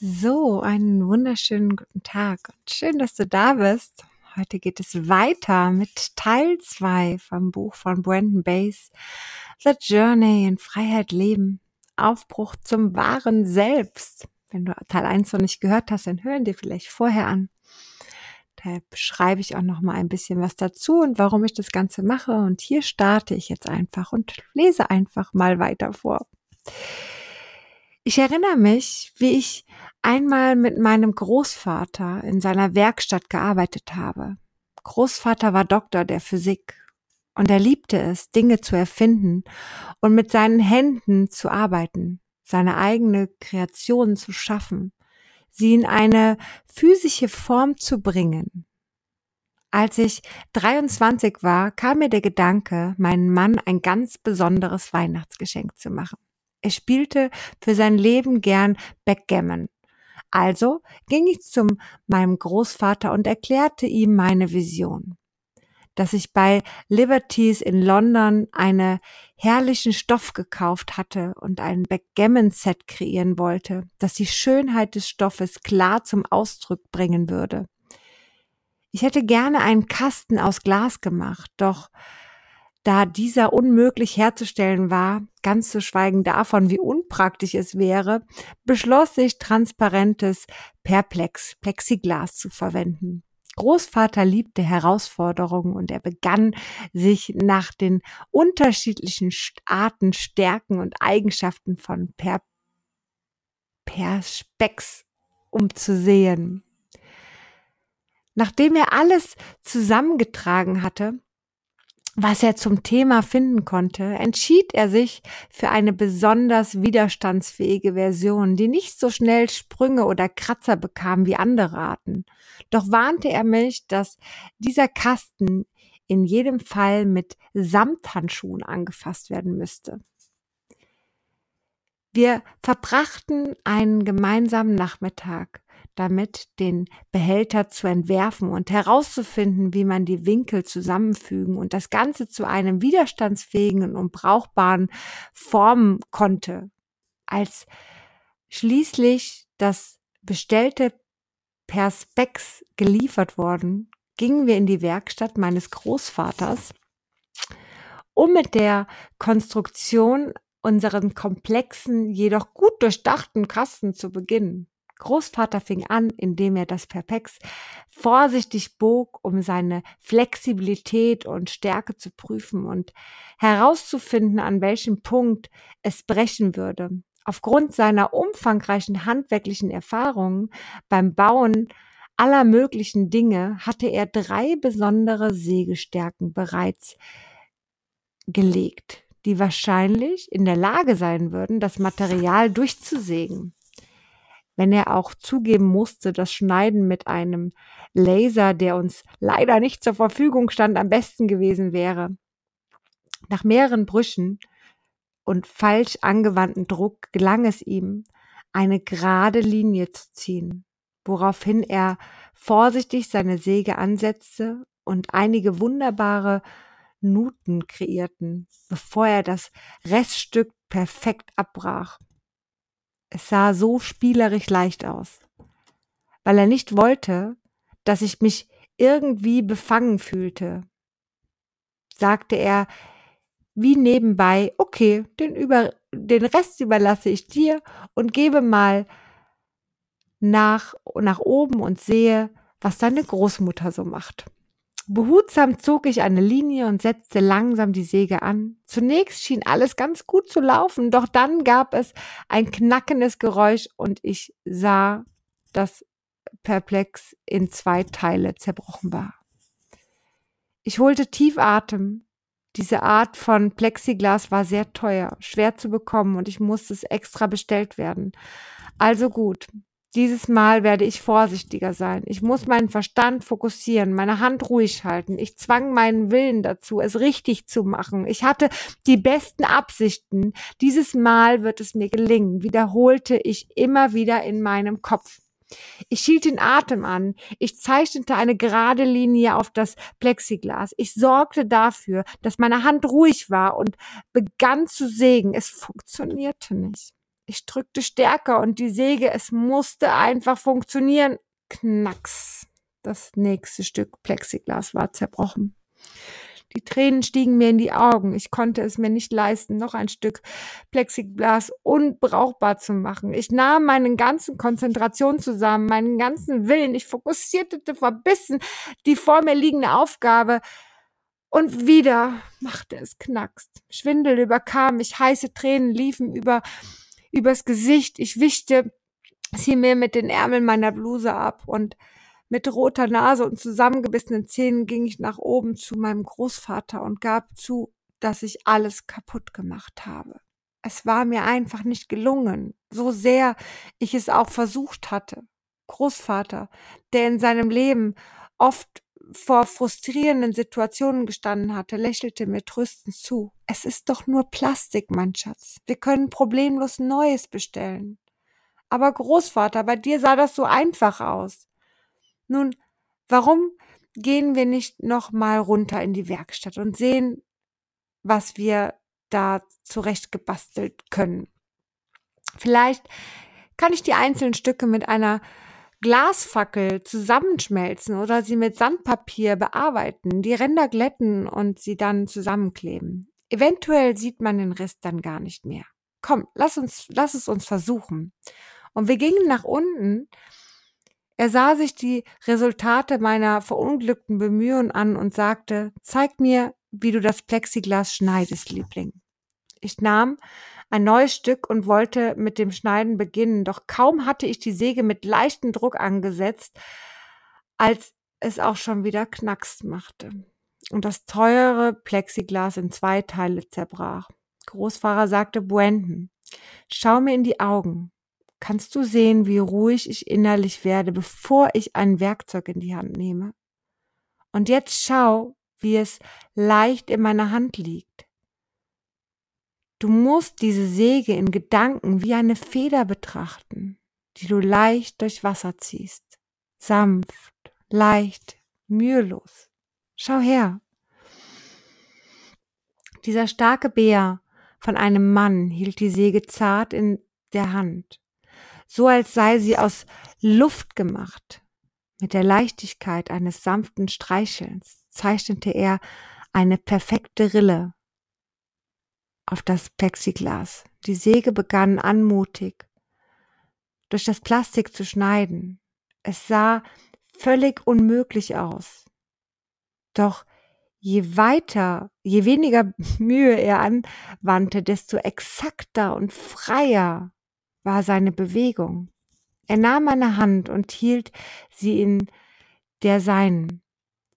So, einen wunderschönen guten Tag und schön, dass du da bist. Heute geht es weiter mit Teil 2 vom Buch von Brandon Bass, The Journey in Freiheit leben, Aufbruch zum wahren Selbst. Wenn du Teil 1 noch nicht gehört hast, dann hören dir vielleicht vorher an. Da beschreibe ich auch noch mal ein bisschen was dazu und warum ich das Ganze mache. Und hier starte ich jetzt einfach und lese einfach mal weiter vor. Ich erinnere mich, wie ich einmal mit meinem Großvater in seiner Werkstatt gearbeitet habe. Großvater war Doktor der Physik und er liebte es, Dinge zu erfinden und mit seinen Händen zu arbeiten, seine eigene Kreation zu schaffen, sie in eine physische Form zu bringen. Als ich 23 war, kam mir der Gedanke, meinen Mann ein ganz besonderes Weihnachtsgeschenk zu machen. Er spielte für sein Leben gern Backgammon. Also ging ich zu meinem Großvater und erklärte ihm meine Vision. Dass ich bei Liberties in London einen herrlichen Stoff gekauft hatte und ein Backgammon-Set kreieren wollte, das die Schönheit des Stoffes klar zum Ausdruck bringen würde. Ich hätte gerne einen Kasten aus Glas gemacht, doch da dieser unmöglich herzustellen war, ganz zu schweigen davon, wie unpraktisch es wäre, beschloss ich, transparentes Perplex, Plexiglas zu verwenden. Großvater liebte Herausforderungen und er begann sich nach den unterschiedlichen Arten, Stärken und Eigenschaften von per Perspex umzusehen. Nachdem er alles zusammengetragen hatte, was er zum Thema finden konnte, entschied er sich für eine besonders widerstandsfähige Version, die nicht so schnell Sprünge oder Kratzer bekam wie andere Arten. Doch warnte er mich, dass dieser Kasten in jedem Fall mit Samthandschuhen angefasst werden müsste. Wir verbrachten einen gemeinsamen Nachmittag damit den Behälter zu entwerfen und herauszufinden, wie man die Winkel zusammenfügen und das Ganze zu einem widerstandsfähigen und brauchbaren formen konnte. Als schließlich das bestellte Perspex geliefert worden, gingen wir in die Werkstatt meines Großvaters, um mit der Konstruktion unseren komplexen, jedoch gut durchdachten Kasten zu beginnen. Großvater fing an, indem er das Perpex vorsichtig bog, um seine Flexibilität und Stärke zu prüfen und herauszufinden, an welchem Punkt es brechen würde. Aufgrund seiner umfangreichen handwerklichen Erfahrungen beim Bauen aller möglichen Dinge hatte er drei besondere Sägestärken bereits gelegt, die wahrscheinlich in der Lage sein würden, das Material durchzusägen wenn er auch zugeben musste, das Schneiden mit einem Laser, der uns leider nicht zur Verfügung stand, am besten gewesen wäre. Nach mehreren Brüchen und falsch angewandten Druck gelang es ihm, eine gerade Linie zu ziehen, woraufhin er vorsichtig seine Säge ansetzte und einige wunderbare Nuten kreierten, bevor er das Reststück perfekt abbrach. Es sah so spielerisch leicht aus, weil er nicht wollte, dass ich mich irgendwie befangen fühlte. Sagte er wie nebenbei, okay, den, über, den Rest überlasse ich dir und gebe mal nach, nach oben und sehe, was deine Großmutter so macht. Behutsam zog ich eine Linie und setzte langsam die Säge an. Zunächst schien alles ganz gut zu laufen, doch dann gab es ein knackendes Geräusch und ich sah, dass Perplex in zwei Teile zerbrochen war. Ich holte tief Atem. Diese Art von Plexiglas war sehr teuer, schwer zu bekommen und ich musste es extra bestellt werden. Also gut, dieses Mal werde ich vorsichtiger sein. Ich muss meinen Verstand fokussieren, meine Hand ruhig halten. Ich zwang meinen Willen dazu, es richtig zu machen. Ich hatte die besten Absichten. Dieses Mal wird es mir gelingen, wiederholte ich immer wieder in meinem Kopf. Ich hielt den Atem an. Ich zeichnete eine gerade Linie auf das Plexiglas. Ich sorgte dafür, dass meine Hand ruhig war und begann zu sägen. Es funktionierte nicht. Ich drückte stärker und die Säge, es musste einfach funktionieren. Knacks. Das nächste Stück Plexiglas war zerbrochen. Die Tränen stiegen mir in die Augen. Ich konnte es mir nicht leisten, noch ein Stück Plexiglas unbrauchbar zu machen. Ich nahm meinen ganzen Konzentration zusammen, meinen ganzen Willen. Ich fokussierte verbissen die vor mir liegende Aufgabe. Und wieder machte es knackst. Schwindel überkam mich, heiße Tränen liefen über, übers Gesicht. Ich wischte sie mir mit den Ärmeln meiner Bluse ab und mit roter Nase und zusammengebissenen Zähnen ging ich nach oben zu meinem Großvater und gab zu, dass ich alles kaputt gemacht habe. Es war mir einfach nicht gelungen, so sehr ich es auch versucht hatte. Großvater, der in seinem Leben oft vor frustrierenden Situationen gestanden hatte, lächelte mir tröstend zu. Es ist doch nur Plastik, mein Schatz. Wir können problemlos Neues bestellen. Aber Großvater, bei dir sah das so einfach aus. Nun, warum gehen wir nicht noch mal runter in die Werkstatt und sehen, was wir da zurecht gebastelt können? Vielleicht kann ich die einzelnen Stücke mit einer Glasfackel zusammenschmelzen oder sie mit Sandpapier bearbeiten, die Ränder glätten und sie dann zusammenkleben. Eventuell sieht man den Rest dann gar nicht mehr. Komm, lass uns, lass es uns versuchen. Und wir gingen nach unten er sah sich die Resultate meiner verunglückten Bemühungen an und sagte, zeig mir, wie du das Plexiglas schneidest, Liebling. Ich nahm ein neues Stück und wollte mit dem Schneiden beginnen, doch kaum hatte ich die Säge mit leichtem Druck angesetzt, als es auch schon wieder Knacks machte und das teure Plexiglas in zwei Teile zerbrach. Großfahrer sagte Buenten, schau mir in die Augen. Kannst du sehen, wie ruhig ich innerlich werde, bevor ich ein Werkzeug in die Hand nehme? Und jetzt schau, wie es leicht in meiner Hand liegt. Du musst diese Säge in Gedanken wie eine Feder betrachten, die du leicht durch Wasser ziehst. Sanft, leicht, mühelos. Schau her. Dieser starke Bär von einem Mann hielt die Säge zart in der Hand so als sei sie aus Luft gemacht. Mit der Leichtigkeit eines sanften Streichelns zeichnete er eine perfekte Rille auf das Plexiglas. Die Säge begann anmutig durch das Plastik zu schneiden. Es sah völlig unmöglich aus. Doch je weiter, je weniger Mühe er anwandte, desto exakter und freier war seine Bewegung. Er nahm meine Hand und hielt sie in der seinen,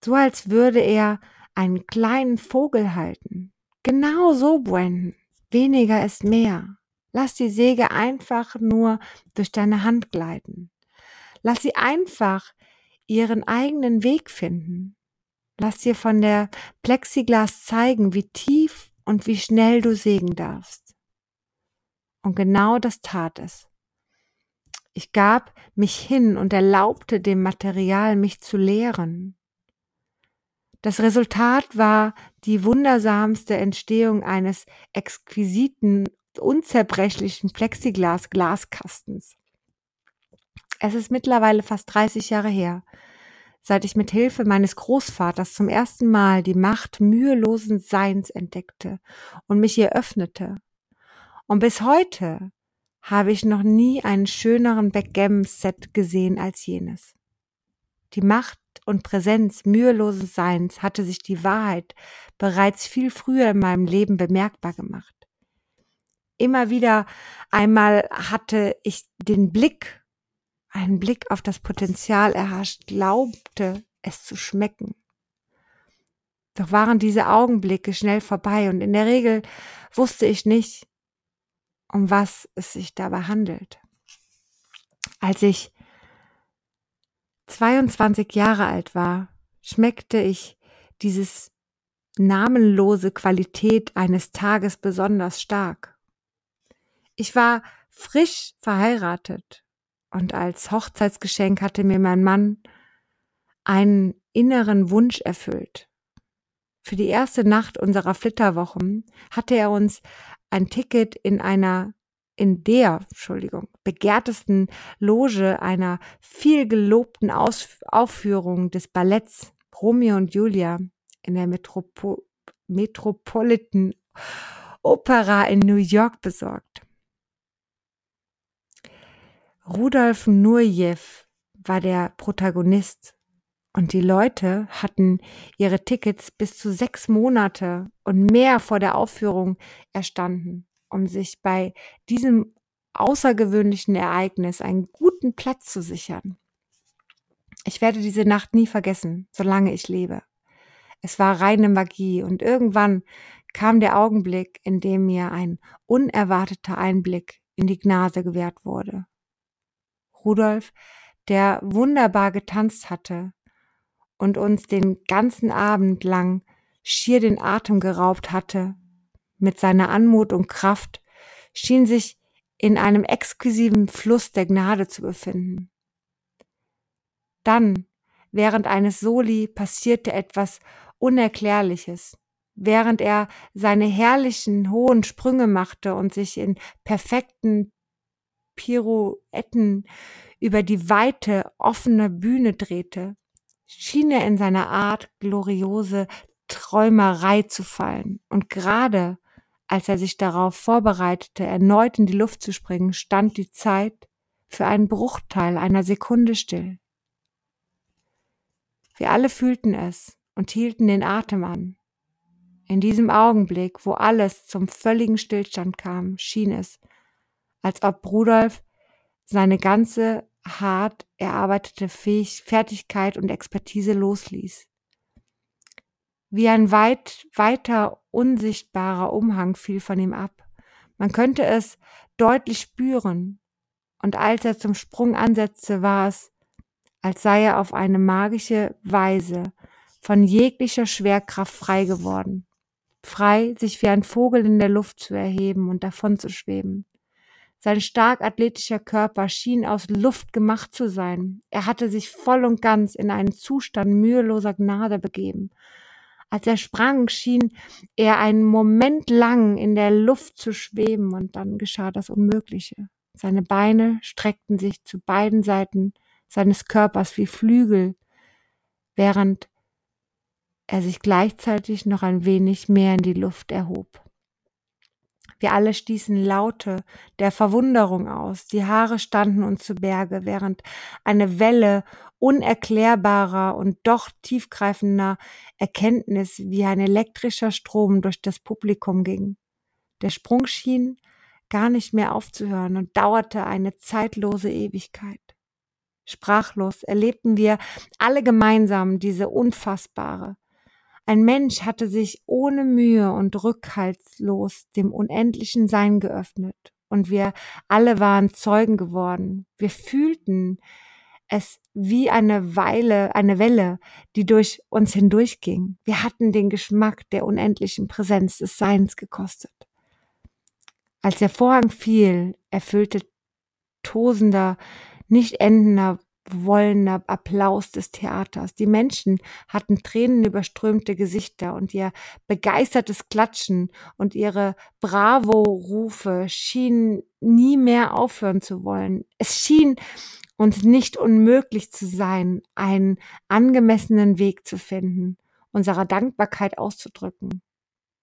so als würde er einen kleinen Vogel halten. Genau so, Brandon. Weniger ist mehr. Lass die Säge einfach nur durch deine Hand gleiten. Lass sie einfach ihren eigenen Weg finden. Lass dir von der Plexiglas zeigen, wie tief und wie schnell du sägen darfst. Und genau das tat es. Ich gab mich hin und erlaubte dem Material, mich zu lehren. Das Resultat war die wundersamste Entstehung eines exquisiten, unzerbrechlichen Plexiglas-Glaskastens. Es ist mittlerweile fast 30 Jahre her, seit ich mit Hilfe meines Großvaters zum ersten Mal die Macht mühelosen Seins entdeckte und mich ihr öffnete und bis heute habe ich noch nie einen schöneren Backgammon-Set gesehen als jenes. Die Macht und Präsenz mühelosen Seins hatte sich die Wahrheit bereits viel früher in meinem Leben bemerkbar gemacht. Immer wieder einmal hatte ich den Blick, einen Blick auf das Potenzial erhascht, glaubte es zu schmecken. Doch waren diese Augenblicke schnell vorbei und in der Regel wusste ich nicht, um was es sich dabei handelt. Als ich 22 Jahre alt war, schmeckte ich dieses namenlose Qualität eines Tages besonders stark. Ich war frisch verheiratet und als Hochzeitsgeschenk hatte mir mein Mann einen inneren Wunsch erfüllt. Für die erste Nacht unserer Flitterwochen hatte er uns ein Ticket in einer in der, Entschuldigung, begehrtesten Loge einer viel gelobten Aufführung des Balletts Romeo und Julia in der Metropo Metropolitan Opera in New York besorgt. Rudolf Nureyev war der Protagonist und die Leute hatten ihre Tickets bis zu sechs Monate und mehr vor der Aufführung erstanden, um sich bei diesem außergewöhnlichen Ereignis einen guten Platz zu sichern. Ich werde diese Nacht nie vergessen, solange ich lebe. Es war reine Magie und irgendwann kam der Augenblick, in dem mir ein unerwarteter Einblick in die Gnade gewährt wurde. Rudolf, der wunderbar getanzt hatte und uns den ganzen Abend lang schier den Atem geraubt hatte, mit seiner Anmut und Kraft, schien sich in einem exklusiven Fluss der Gnade zu befinden. Dann, während eines Soli, passierte etwas Unerklärliches. Während er seine herrlichen hohen Sprünge machte und sich in perfekten Pirouetten über die weite, offene Bühne drehte, schien er in seiner Art gloriose Träumerei zu fallen. Und gerade als er sich darauf vorbereitete, erneut in die Luft zu springen, stand die Zeit für einen Bruchteil einer Sekunde still. Wir alle fühlten es und hielten den Atem an. In diesem Augenblick, wo alles zum völligen Stillstand kam, schien es, als ob Rudolf seine ganze hart erarbeitete Fähig Fertigkeit und Expertise losließ. Wie ein weit, weiter unsichtbarer Umhang fiel von ihm ab. Man könnte es deutlich spüren. Und als er zum Sprung ansetzte, war es, als sei er auf eine magische Weise von jeglicher Schwerkraft frei geworden. Frei, sich wie ein Vogel in der Luft zu erheben und davon zu schweben. Sein stark athletischer Körper schien aus Luft gemacht zu sein. Er hatte sich voll und ganz in einen Zustand müheloser Gnade begeben. Als er sprang, schien er einen Moment lang in der Luft zu schweben, und dann geschah das Unmögliche. Seine Beine streckten sich zu beiden Seiten seines Körpers wie Flügel, während er sich gleichzeitig noch ein wenig mehr in die Luft erhob. Wir alle stießen Laute der Verwunderung aus. Die Haare standen uns zu Berge, während eine Welle unerklärbarer und doch tiefgreifender Erkenntnis wie ein elektrischer Strom durch das Publikum ging. Der Sprung schien gar nicht mehr aufzuhören und dauerte eine zeitlose Ewigkeit. Sprachlos erlebten wir alle gemeinsam diese unfassbare, ein Mensch hatte sich ohne Mühe und rückhaltslos dem unendlichen Sein geöffnet, und wir alle waren Zeugen geworden. Wir fühlten es wie eine Weile, eine Welle, die durch uns hindurchging. Wir hatten den Geschmack der unendlichen Präsenz des Seins gekostet. Als der Vorhang fiel, erfüllte tosender, nicht endender wollender Applaus des Theaters. Die Menschen hatten tränenüberströmte Gesichter und ihr begeistertes Klatschen und ihre Bravo-Rufe schienen nie mehr aufhören zu wollen. Es schien uns nicht unmöglich zu sein, einen angemessenen Weg zu finden, unserer Dankbarkeit auszudrücken.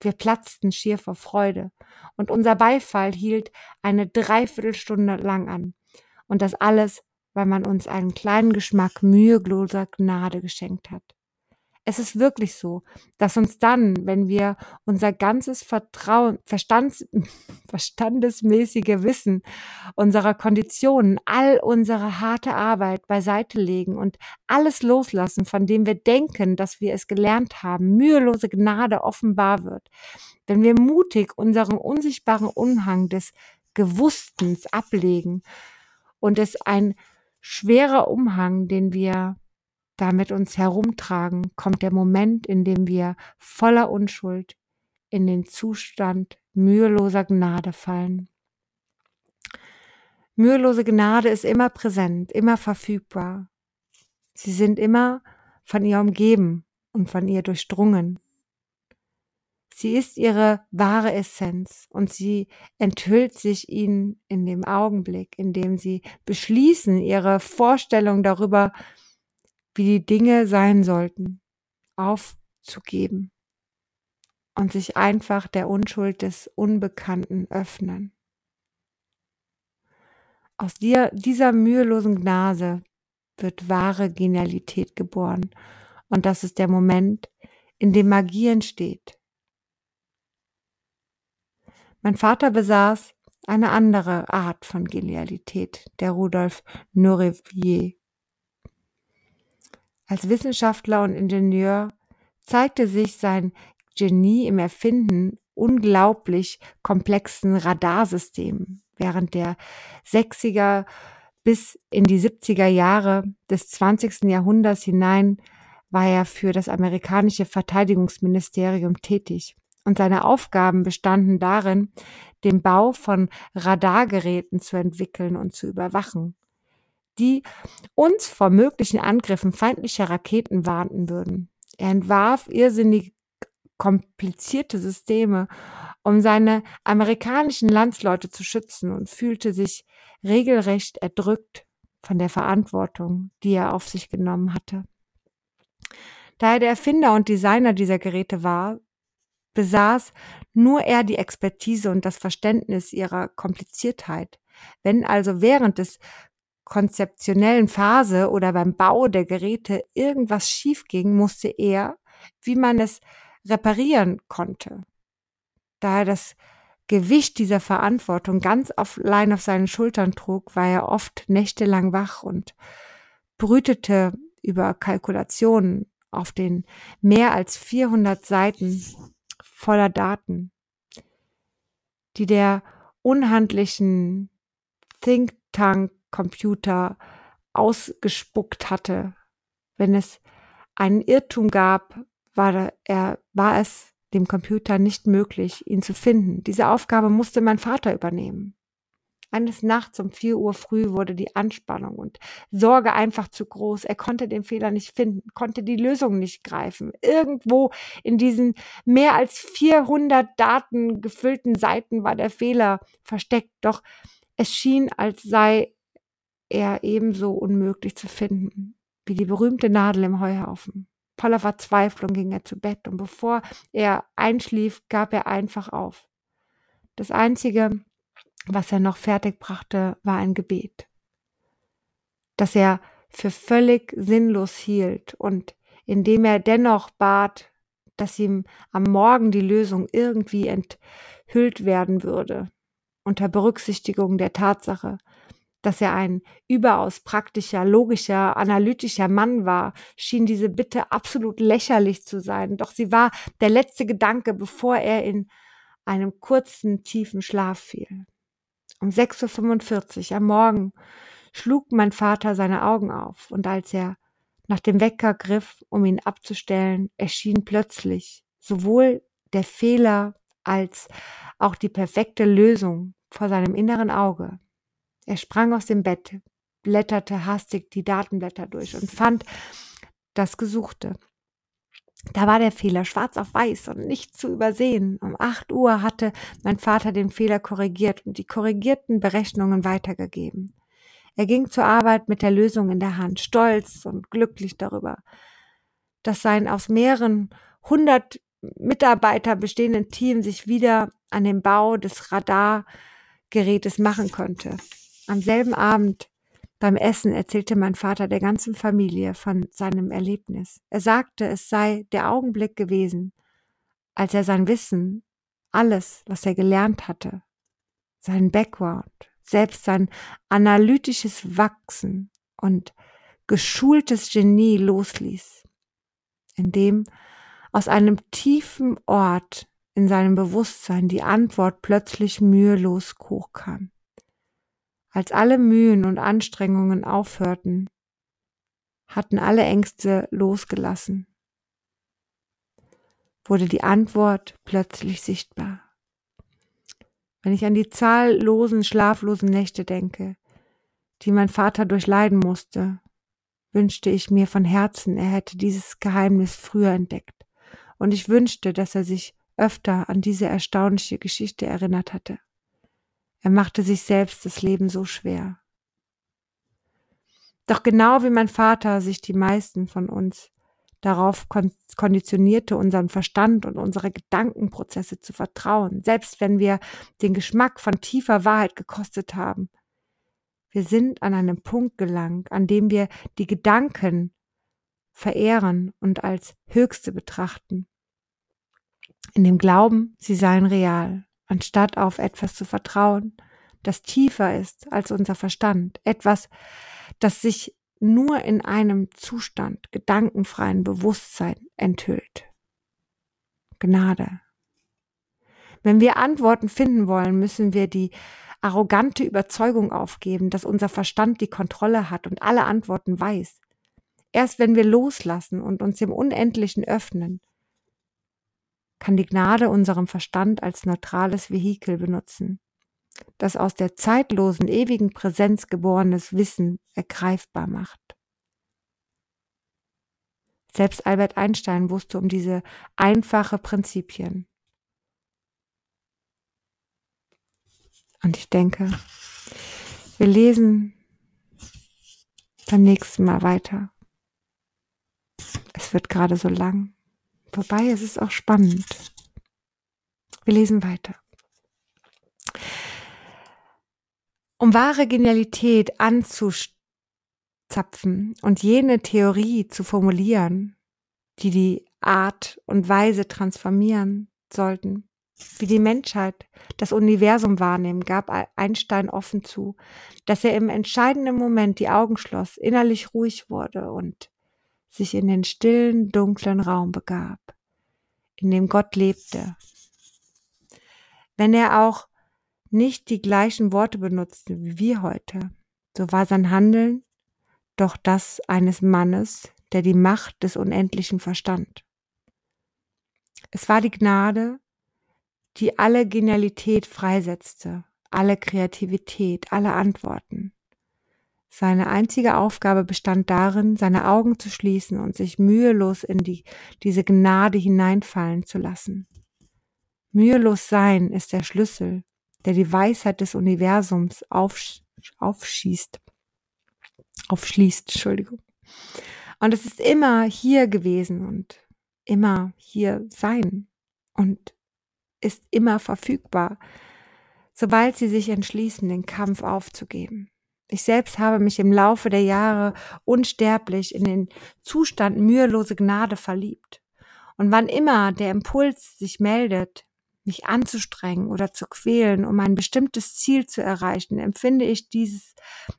Wir platzten schier vor Freude, und unser Beifall hielt eine Dreiviertelstunde lang an. Und das alles weil man uns einen kleinen Geschmack müheloser Gnade geschenkt hat. Es ist wirklich so, dass uns dann, wenn wir unser ganzes Vertrauen, Verstands, verstandesmäßige Wissen unserer Konditionen, all unsere harte Arbeit beiseite legen und alles loslassen, von dem wir denken, dass wir es gelernt haben, mühelose Gnade offenbar wird. Wenn wir mutig unseren unsichtbaren Umhang des Gewusstens ablegen und es ein schwerer Umhang, den wir da mit uns herumtragen, kommt der Moment, in dem wir voller Unschuld in den Zustand müheloser Gnade fallen. Mühelose Gnade ist immer präsent, immer verfügbar. Sie sind immer von ihr umgeben und von ihr durchdrungen. Sie ist ihre wahre Essenz und sie enthüllt sich ihnen in dem Augenblick, in dem sie beschließen, ihre Vorstellung darüber, wie die Dinge sein sollten, aufzugeben und sich einfach der Unschuld des Unbekannten öffnen. Aus dir, dieser mühelosen Gnase wird wahre Genialität geboren. Und das ist der Moment, in dem Magie entsteht. Mein Vater besaß eine andere Art von Genialität, der Rudolf Norevier. Als Wissenschaftler und Ingenieur zeigte sich sein Genie im Erfinden unglaublich komplexen Radarsystemen während der 60er bis in die 70er Jahre des 20. Jahrhunderts hinein war er für das amerikanische Verteidigungsministerium tätig. Und seine Aufgaben bestanden darin, den Bau von Radargeräten zu entwickeln und zu überwachen, die uns vor möglichen Angriffen feindlicher Raketen warnten würden. Er entwarf irrsinnig komplizierte Systeme, um seine amerikanischen Landsleute zu schützen und fühlte sich regelrecht erdrückt von der Verantwortung, die er auf sich genommen hatte. Da er der Erfinder und Designer dieser Geräte war, besaß nur er die Expertise und das Verständnis ihrer Kompliziertheit. Wenn also während des konzeptionellen Phase oder beim Bau der Geräte irgendwas schief ging, musste er, wie man es reparieren konnte. Da er das Gewicht dieser Verantwortung ganz allein auf seinen Schultern trug, war er oft nächtelang wach und brütete über Kalkulationen auf den mehr als 400 Seiten voller Daten, die der unhandlichen Think Tank Computer ausgespuckt hatte. Wenn es einen Irrtum gab, war, er, war es dem Computer nicht möglich, ihn zu finden. Diese Aufgabe musste mein Vater übernehmen. Eines Nachts um vier Uhr früh wurde die Anspannung und Sorge einfach zu groß. Er konnte den Fehler nicht finden, konnte die Lösung nicht greifen. Irgendwo in diesen mehr als 400 Daten gefüllten Seiten war der Fehler versteckt. Doch es schien, als sei er ebenso unmöglich zu finden wie die berühmte Nadel im Heuhaufen. Voller Verzweiflung ging er zu Bett und bevor er einschlief, gab er einfach auf. Das Einzige, was er noch fertig brachte, war ein Gebet, das er für völlig sinnlos hielt und indem er dennoch bat, dass ihm am Morgen die Lösung irgendwie enthüllt werden würde, unter Berücksichtigung der Tatsache, dass er ein überaus praktischer, logischer, analytischer Mann war, schien diese Bitte absolut lächerlich zu sein. Doch sie war der letzte Gedanke, bevor er in einem kurzen, tiefen Schlaf fiel. Um 6.45 Uhr am Morgen schlug mein Vater seine Augen auf, und als er nach dem Wecker griff, um ihn abzustellen, erschien plötzlich sowohl der Fehler als auch die perfekte Lösung vor seinem inneren Auge. Er sprang aus dem Bett, blätterte hastig die Datenblätter durch und fand das Gesuchte. Da war der Fehler schwarz auf weiß und nicht zu übersehen. Um acht Uhr hatte mein Vater den Fehler korrigiert und die korrigierten Berechnungen weitergegeben. Er ging zur Arbeit mit der Lösung in der Hand, stolz und glücklich darüber, dass sein aus mehreren hundert Mitarbeiter bestehenden Team sich wieder an dem Bau des Radargerätes machen konnte. Am selben Abend beim Essen erzählte mein Vater der ganzen Familie von seinem Erlebnis. Er sagte, es sei der Augenblick gewesen, als er sein Wissen, alles, was er gelernt hatte, sein Background, selbst sein analytisches Wachsen und geschultes Genie losließ, indem aus einem tiefen Ort in seinem Bewusstsein die Antwort plötzlich mühelos hochkam. Als alle Mühen und Anstrengungen aufhörten, hatten alle Ängste losgelassen, wurde die Antwort plötzlich sichtbar. Wenn ich an die zahllosen schlaflosen Nächte denke, die mein Vater durchleiden musste, wünschte ich mir von Herzen, er hätte dieses Geheimnis früher entdeckt. Und ich wünschte, dass er sich öfter an diese erstaunliche Geschichte erinnert hatte. Er machte sich selbst das Leben so schwer. Doch genau wie mein Vater sich die meisten von uns darauf konditionierte, unseren Verstand und unsere Gedankenprozesse zu vertrauen, selbst wenn wir den Geschmack von tiefer Wahrheit gekostet haben. Wir sind an einem Punkt gelangt, an dem wir die Gedanken verehren und als höchste betrachten. In dem Glauben, sie seien real, anstatt auf etwas zu vertrauen, das tiefer ist als unser Verstand, etwas, das sich nur in einem Zustand gedankenfreien Bewusstsein enthüllt. Gnade. Wenn wir Antworten finden wollen, müssen wir die arrogante Überzeugung aufgeben, dass unser Verstand die Kontrolle hat und alle Antworten weiß. Erst wenn wir loslassen und uns dem Unendlichen öffnen, kann die Gnade unserem Verstand als neutrales Vehikel benutzen das aus der zeitlosen, ewigen Präsenz geborenes Wissen ergreifbar macht. Selbst Albert Einstein wusste um diese einfache Prinzipien. Und ich denke, wir lesen beim nächsten Mal weiter. Es wird gerade so lang. Wobei es ist auch spannend. Wir lesen weiter. Um wahre Genialität anzuzapfen und jene Theorie zu formulieren, die die Art und Weise transformieren sollten, wie die Menschheit das Universum wahrnehmen, gab Einstein offen zu, dass er im entscheidenden Moment die Augen schloss, innerlich ruhig wurde und sich in den stillen, dunklen Raum begab, in dem Gott lebte. Wenn er auch nicht die gleichen Worte benutzte wie wir heute, so war sein Handeln doch das eines Mannes, der die Macht des Unendlichen verstand. Es war die Gnade, die alle Genialität freisetzte, alle Kreativität, alle Antworten. Seine einzige Aufgabe bestand darin, seine Augen zu schließen und sich mühelos in die, diese Gnade hineinfallen zu lassen. Mühelos sein ist der Schlüssel der die Weisheit des Universums aufsch aufschießt, aufschließt, Entschuldigung. Und es ist immer hier gewesen und immer hier sein und ist immer verfügbar, sobald sie sich entschließen, den Kampf aufzugeben. Ich selbst habe mich im Laufe der Jahre unsterblich in den Zustand mühelose Gnade verliebt. Und wann immer der Impuls sich meldet, mich anzustrengen oder zu quälen, um ein bestimmtes Ziel zu erreichen, empfinde ich dieses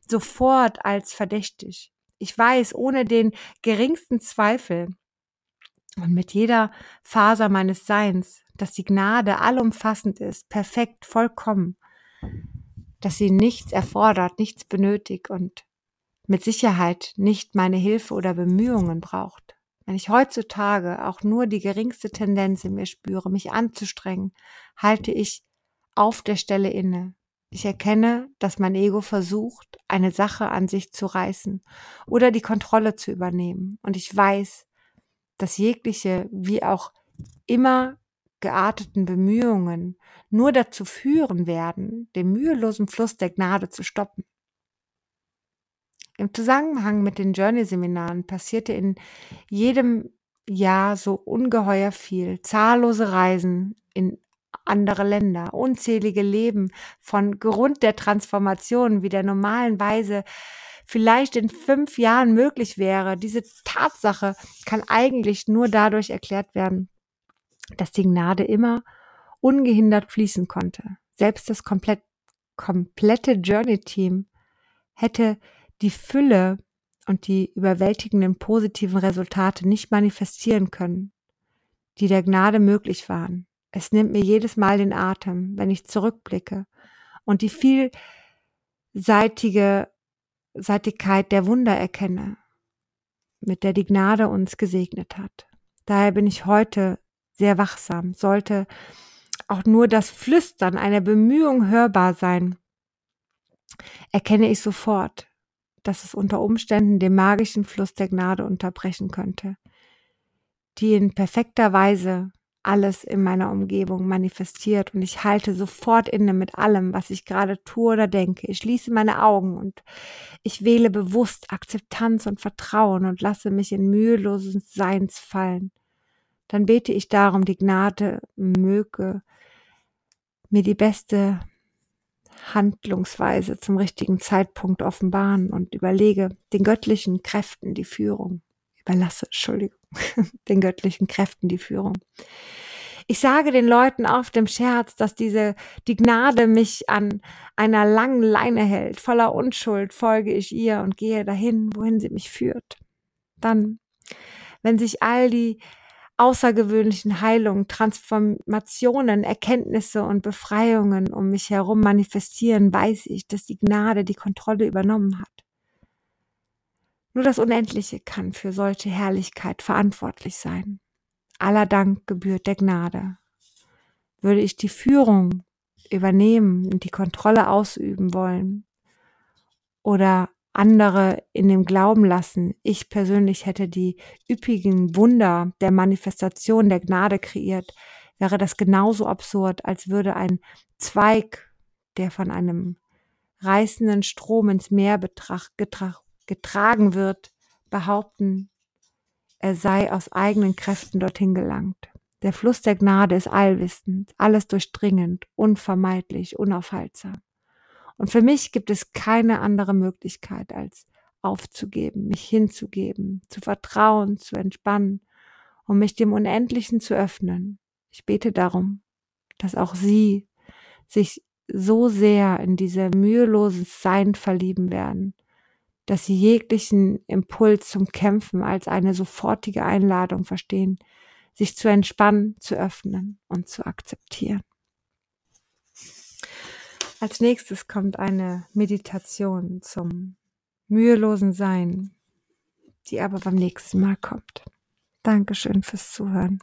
sofort als verdächtig. Ich weiß ohne den geringsten Zweifel und mit jeder Faser meines Seins, dass die Gnade allumfassend ist, perfekt, vollkommen, dass sie nichts erfordert, nichts benötigt und mit Sicherheit nicht meine Hilfe oder Bemühungen braucht. Wenn ich heutzutage auch nur die geringste Tendenz in mir spüre, mich anzustrengen, halte ich auf der Stelle inne. Ich erkenne, dass mein Ego versucht, eine Sache an sich zu reißen oder die Kontrolle zu übernehmen. Und ich weiß, dass jegliche, wie auch immer gearteten Bemühungen nur dazu führen werden, den mühelosen Fluss der Gnade zu stoppen. Im Zusammenhang mit den Journey-Seminaren passierte in jedem Jahr so ungeheuer viel. Zahllose Reisen in andere Länder, unzählige Leben von Grund der Transformation, wie der normalen Weise vielleicht in fünf Jahren möglich wäre. Diese Tatsache kann eigentlich nur dadurch erklärt werden, dass die Gnade immer ungehindert fließen konnte. Selbst das komplett, komplette Journey-Team hätte die Fülle und die überwältigenden positiven Resultate nicht manifestieren können, die der Gnade möglich waren. Es nimmt mir jedes Mal den Atem, wenn ich zurückblicke und die vielseitige Seitigkeit der Wunder erkenne, mit der die Gnade uns gesegnet hat. Daher bin ich heute sehr wachsam, sollte auch nur das Flüstern einer Bemühung hörbar sein, erkenne ich sofort, dass es unter Umständen den magischen Fluss der Gnade unterbrechen könnte, die in perfekter Weise alles in meiner Umgebung manifestiert und ich halte sofort inne mit allem, was ich gerade tue oder denke. Ich schließe meine Augen und ich wähle bewusst Akzeptanz und Vertrauen und lasse mich in müheloses Seins fallen. Dann bete ich darum, die Gnade möge mir die beste Handlungsweise zum richtigen Zeitpunkt offenbaren und überlege den göttlichen Kräften die Führung. Überlasse, Entschuldigung, den göttlichen Kräften die Führung. Ich sage den Leuten auf dem Scherz, dass diese, die Gnade mich an einer langen Leine hält. Voller Unschuld folge ich ihr und gehe dahin, wohin sie mich führt. Dann, wenn sich all die außergewöhnlichen Heilungen, Transformationen, Erkenntnisse und Befreiungen um mich herum manifestieren, weiß ich, dass die Gnade die Kontrolle übernommen hat. Nur das Unendliche kann für solche Herrlichkeit verantwortlich sein. Aller Dank gebührt der Gnade. Würde ich die Führung übernehmen und die Kontrolle ausüben wollen oder andere in dem Glauben lassen, ich persönlich hätte die üppigen Wunder der Manifestation der Gnade kreiert, wäre das genauso absurd, als würde ein Zweig, der von einem reißenden Strom ins Meer getragen wird, behaupten, er sei aus eigenen Kräften dorthin gelangt. Der Fluss der Gnade ist allwissend, alles durchdringend, unvermeidlich, unaufhaltsam. Und für mich gibt es keine andere Möglichkeit, als aufzugeben, mich hinzugeben, zu vertrauen, zu entspannen und mich dem Unendlichen zu öffnen. Ich bete darum, dass auch Sie sich so sehr in diese müheloses Sein verlieben werden, dass Sie jeglichen Impuls zum Kämpfen als eine sofortige Einladung verstehen, sich zu entspannen, zu öffnen und zu akzeptieren. Als nächstes kommt eine Meditation zum mühelosen Sein, die aber beim nächsten Mal kommt. Dankeschön fürs Zuhören.